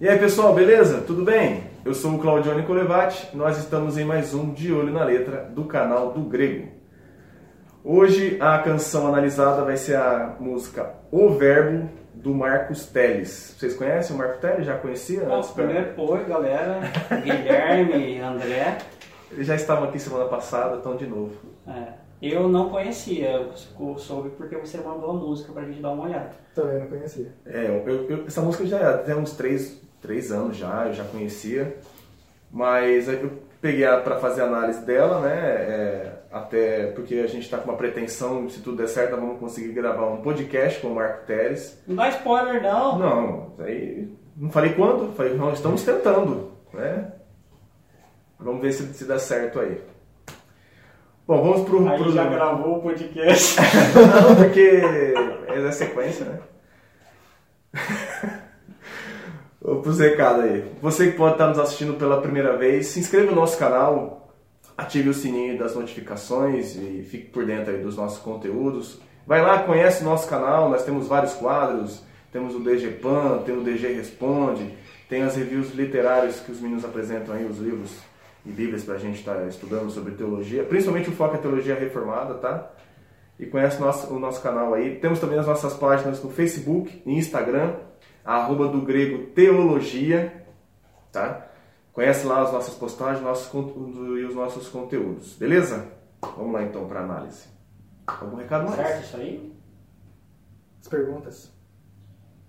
E aí pessoal, beleza? Tudo bem? Eu sou o Claudione Colevati, nós estamos em mais um De Olho na Letra do canal do Grego. Hoje a canção analisada vai ser a música O Verbo do Marcos Teles. Vocês conhecem o Marcos Teles? Já conhecia? Bom, antes? primeiro, oi galera, Guilherme, André. Eles já estavam aqui semana passada, estão de novo. É, eu não conhecia, eu soube porque você mandou a música pra gente dar uma olhada. Também não conhecia. É, eu- eu- essa música já tem uns três, três anos já, eu já conhecia. Mas aí eu peguei ela pra fazer análise dela, né? é, até porque a gente está com uma pretensão, se tudo der certo, vamos conseguir gravar um podcast com o Marco Teres. Não dá spoiler não. Não, aí não falei quando, falei, nós estamos tentando, né? Vamos ver se, se dá certo aí. Bom, vamos pro. Aí pro... já gravou o podcast. Não, porque é da sequência, né? Pros recados aí. Você que pode estar nos assistindo pela primeira vez, se inscreva no nosso canal, ative o sininho das notificações e fique por dentro aí dos nossos conteúdos. Vai lá, conhece o nosso canal, nós temos vários quadros, temos o DG Pan, tem o DG Responde, tem as reviews literárias que os meninos apresentam aí, os livros e bíblias pra gente estar estudando sobre teologia, principalmente o foco é teologia reformada, tá? e conhece o nosso, o nosso canal aí. Temos também as nossas páginas no Facebook e Instagram, arroba do grego teologia, tá? Conhece lá as nossas postagens nossos, conteúdos e os nossos conteúdos, beleza? Vamos lá então para análise. Algum recado mais? certo isso aí? As perguntas.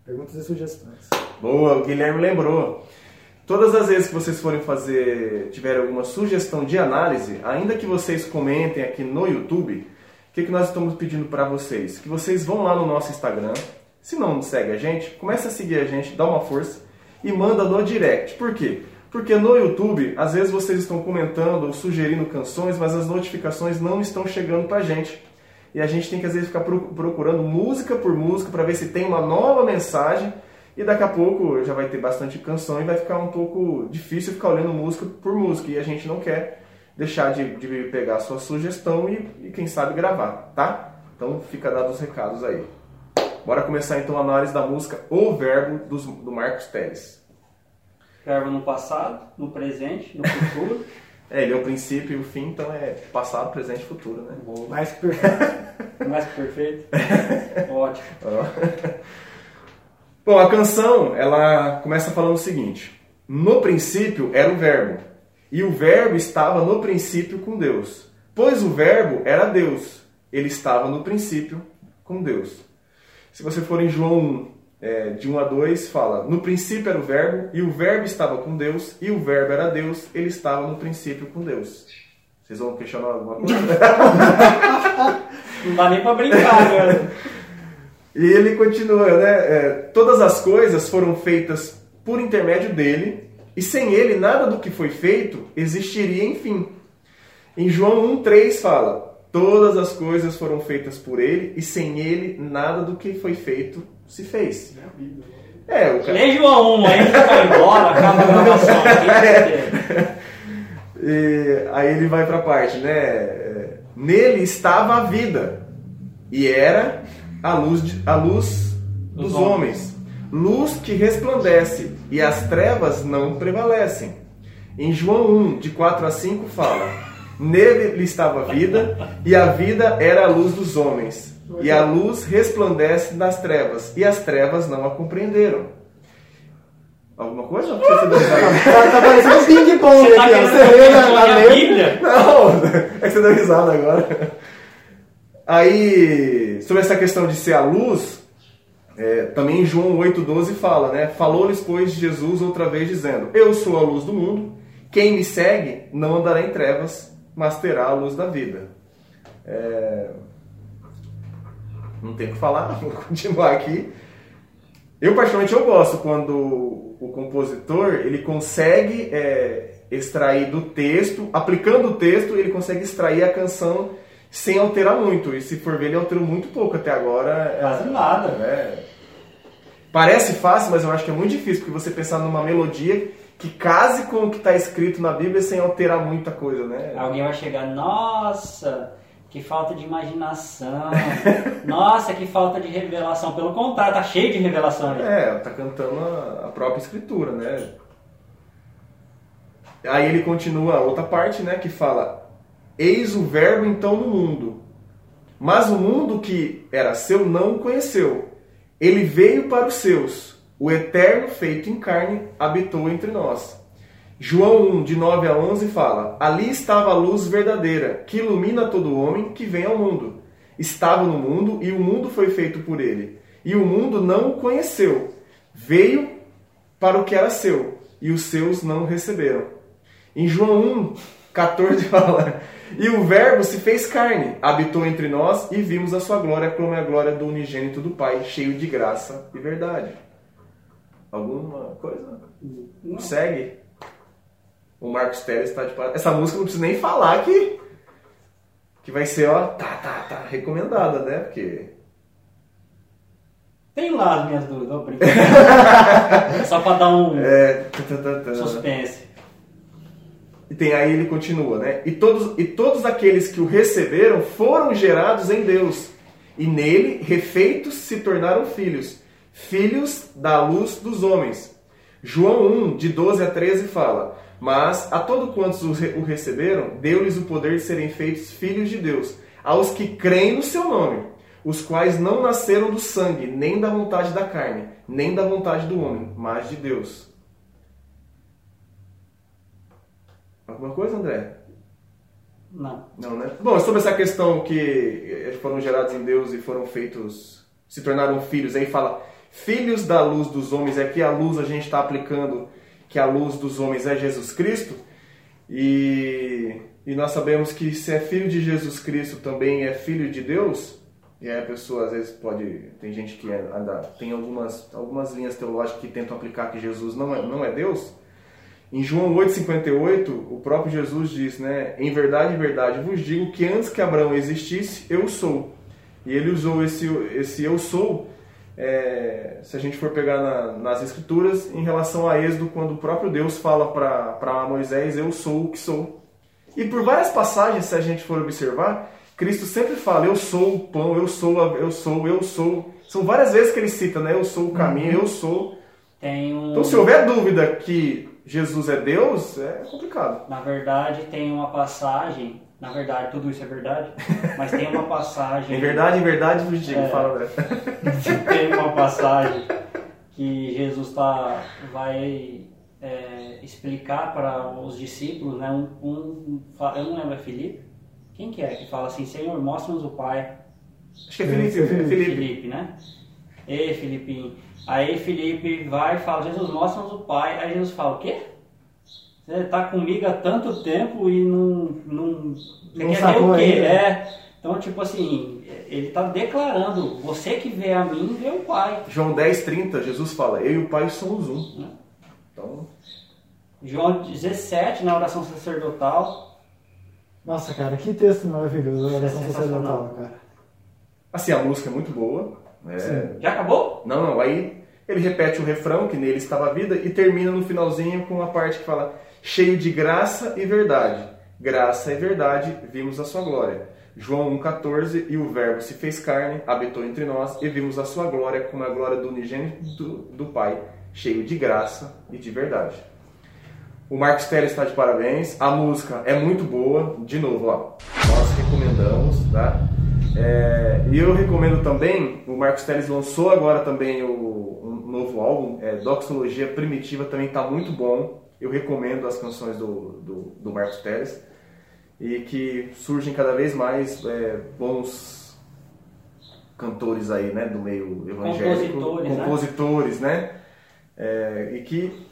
Perguntas e sugestões. Boa, o Guilherme lembrou. Todas as vezes que vocês forem fazer, tiverem alguma sugestão de análise, ainda que vocês comentem aqui no YouTube, o que, que nós estamos pedindo para vocês? Que vocês vão lá no nosso Instagram, se não segue a gente, comece a seguir a gente, dá uma força e manda no direct. Por quê? Porque no YouTube, às vezes vocês estão comentando ou sugerindo canções, mas as notificações não estão chegando pra gente. E a gente tem que às vezes ficar pro- procurando música por música para ver se tem uma nova mensagem. E daqui a pouco já vai ter bastante canção e vai ficar um pouco difícil ficar olhando música por música. E a gente não quer deixar de, de pegar a sua sugestão e, e quem sabe gravar, tá? Então fica dado os recados aí. Bora começar então a análise da música O Verbo dos- do Marcos Teles. Verbo no passado, no presente, no futuro. É, ele é o princípio e o fim, então é passado, presente e futuro, né? Boa. Mais que perfeito. Mais que perfeito. Ótimo. Bom, a canção, ela começa falando o seguinte: No princípio era o Verbo, e o Verbo estava no princípio com Deus. Pois o Verbo era Deus, ele estava no princípio com Deus. Se você for em João 1, é, de 1 a 2, fala: No princípio era o Verbo, e o Verbo estava com Deus, e o Verbo era Deus, ele estava no princípio com Deus. Vocês vão questionar alguma coisa? Não dá nem pra brincar, né? E ele continua, né? é, Todas as coisas foram feitas por intermédio dele, e sem ele nada do que foi feito existiria, enfim. Em João 1,3 fala: Todas as coisas foram feitas por ele, e sem ele nada do que foi feito se fez. É, o cara. Lê João 1, aí vai embora, acaba a gravação. E aí ele vai para a parte, né? é, Nele estava a vida, e era a luz, de- a luz dos Dos homens. Luz que resplandece, e as trevas não prevalecem. Em João 1, de 4 a 5, fala: Nele estava a vida, e a vida era a luz dos homens. E a luz resplandece nas trevas, e as trevas não a compreenderam. Alguma coisa? Não precisa Tá, tá parecendo um ping-pong tá aqui, Você lê na, letra. Bíblia? Não, é que você deu risada agora. Aí, sobre essa questão de ser a luz, é, também João 8,12 fala, né? Falou-lhes, pois, Jesus outra vez, dizendo: Eu sou a luz do mundo, quem me segue não andará em trevas, mas terá a luz da vida. É, Não tem o que falar, vou continuar aqui. Eu, particularmente, eu gosto quando o compositor ele consegue é, extrair do texto, aplicando o texto, ele consegue extrair a canção sem alterar muito. E se for ver, ele alterou muito pouco até agora. Quase nada. É. Parece fácil, mas eu acho que é muito difícil, porque você pensar numa melodia que case com o que está escrito na Bíblia sem alterar muita coisa, né? Alguém vai chegar, nossa, Que falta de imaginação. Nossa, que falta de revelação. Pelo contrário, tá cheio de revelação ali. É, tá cantando a, a própria escritura, né? Aí ele continua a outra parte, né, que fala: Eis o verbo então no mundo. Mas o mundo que era seu não o conheceu. Ele veio para os seus. O eterno feito em carne habitou entre nós. João 1, de 9 a 11 fala: Ali estava a luz verdadeira, que ilumina todo homem que vem ao mundo. Estava no mundo e o mundo foi feito por ele. E o mundo não o conheceu. Veio para o que era seu, e os seus não o receberam. Em João 1, 14 fala: E o Verbo se fez carne, habitou entre nós e vimos a sua glória, como é a glória do unigênito do Pai, cheio de graça e verdade. Alguma coisa? Não. Segue. O Marcos Teles está de parabéns. Essa música não preciso nem falar que, que vai ser, ó, tá, tá, tá, recomendada, né? Porque. Tem lá as minhas dúvidas, brincadeira. Só pra dar um É. tá, tá, tá, tá. suspense. E tem aí ele continua, né? E todos, e todos aqueles que o receberam foram gerados em Deus, e nele, refeitos, se tornaram filhos, filhos da luz dos homens. João 1, de 12 a 13 fala: Mas a todos quantos o re- o receberam, deu-lhes o poder de serem feitos filhos de Deus, aos que creem no seu nome, os quais não nasceram do sangue, nem da vontade da carne, nem da vontade do homem, mas de Deus. Alguma coisa, André? Não. Não, né? Bom, sobre essa questão que eles foram gerados em Deus e foram feitos, se tornaram filhos, aí fala filhos da luz dos homens, é que a luz a gente está aplicando, que a luz dos homens é Jesus Cristo, e, e nós sabemos que se é filho de Jesus Cristo também é filho de Deus, e aí a pessoa às vezes pode, tem gente que é- ainda tem algumas, algumas linhas teológicas que tentam aplicar que Jesus não é, não é Deus, em João 8,58, o próprio Jesus diz, né? Em verdade, em verdade, vos digo que antes que Abraão existisse, eu sou. E ele usou esse, esse eu sou, é, se a gente for pegar na- nas escrituras, em relação a Êxodo, quando o próprio Deus fala para Moisés, eu sou o que sou. E por várias passagens, se a gente for observar, Cristo sempre fala, eu sou o pão, eu sou, a- eu sou, eu sou. São várias vezes que ele cita, né? Eu sou o caminho, eu sou. Um. Então, se houver dúvida que Jesus é Deus, é complicado. Na verdade, tem uma passagem. Na verdade, tudo isso é verdade. Mas tem uma passagem. Em verdade, em verdade digo, É. fala André. tem uma passagem que Jesus tá, vai é, explicar para os discípulos, né? Um, um- eu não lembro, é Felipe? Quem que é que fala assim, Senhor, mostra-nos o Pai. Acho que é Felipe. é Felipe. Felipe, né? Ei, Filipinho. Aí Felipe vai e fala, Jesus, mostra-nos o Pai. Aí Jesus fala, o quê? Você está comigo há tanto tempo e não... não você Não quer ver o quê? ainda. É. Então, tipo assim, ele está declarando, você que vê a mim, vê o Pai. João 10, 30, Jesus fala, eu e o Pai somos um. Então, João 17, na oração sacerdotal. Nossa, cara, que texto maravilhoso a oração É sacerdotal, cara. assim, a música é muito boa. né? Sim. Já acabou? Não, não, aí ele repete o refrão, que nele estava a vida, e termina no finalzinho com a parte que fala, cheio de graça e verdade. Graça e verdade, vimos a sua glória. João 1,14, e o verbo se fez carne, habitou entre nós, e vimos a sua glória como a glória do unigênito do, Pai, cheio de graça e de verdade. O Marcos Teles está de parabéns. A música é muito boa. De novo, ó, nós recomendamos, tá? É, e eu recomendo também, o Marcos Teles lançou agora também o, um novo álbum, é, Doxologia Primitiva, também está muito bom. Eu recomendo as canções do, do, do Marcos Teles. E que surgem cada vez mais é, bons cantores aí, né, do meio evangélico. Compositores, né? Compositores, né? É, e que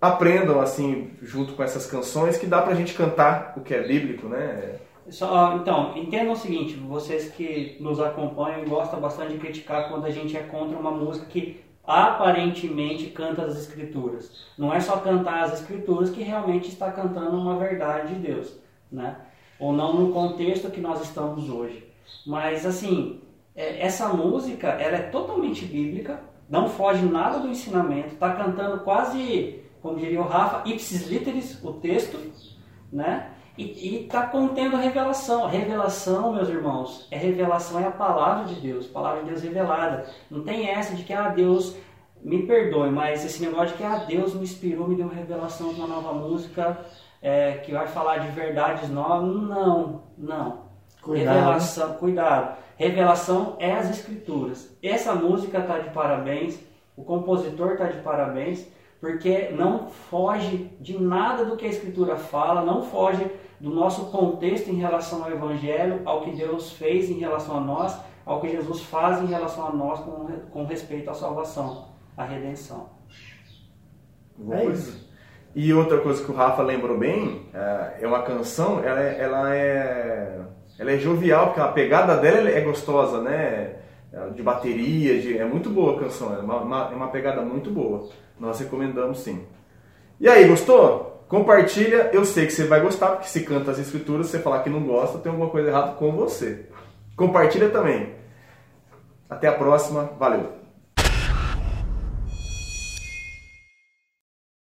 aprendam assim junto com essas canções que dá pra gente cantar o que é bíblico, né? Só, então, entendam o seguinte, vocês que nos acompanham gostam bastante de criticar quando a gente é contra uma música que aparentemente canta as escrituras. Não é só cantar as escrituras que realmente está cantando uma verdade de Deus, né? Ou não no contexto que nós estamos hoje. Mas assim, é, essa música, ela é totalmente bíblica, não foge nada do ensinamento, está cantando quase, como diria o Rafa, ipsis literis o texto, né? E está contendo revelação. Revelação, meus irmãos, é revelação, é a palavra de Deus, a palavra de Deus revelada. Não tem essa de que, ah, Deus me perdoe, mas esse negócio de que, ah, Deus me inspirou, me deu revelação de uma nova música é, que vai falar de verdades novas. Não, não. Cuidado. Revelação, cuidado. Revelação é as escrituras. Essa música está de parabéns, o compositor está de parabéns, porque não foge de nada do que a escritura fala, não foge do nosso contexto em relação ao Evangelho, ao que Deus fez em relação a nós, ao que Jesus faz em relação a nós com, com respeito à salvação, à redenção. É isso. E outra coisa que o Rafa lembrou bem, é, é uma canção, ela é, ela é, ela é jovial, porque a pegada dela é gostosa, né? De bateria, de, é muito boa a canção, é uma, uma, é uma pegada muito boa. Nós recomendamos sim. E aí, gostou? Compartilha, eu sei que você vai gostar, porque se canta as escrituras, você falar que não gosta, tem alguma coisa errada com você. Compartilha também. Até a próxima, valeu!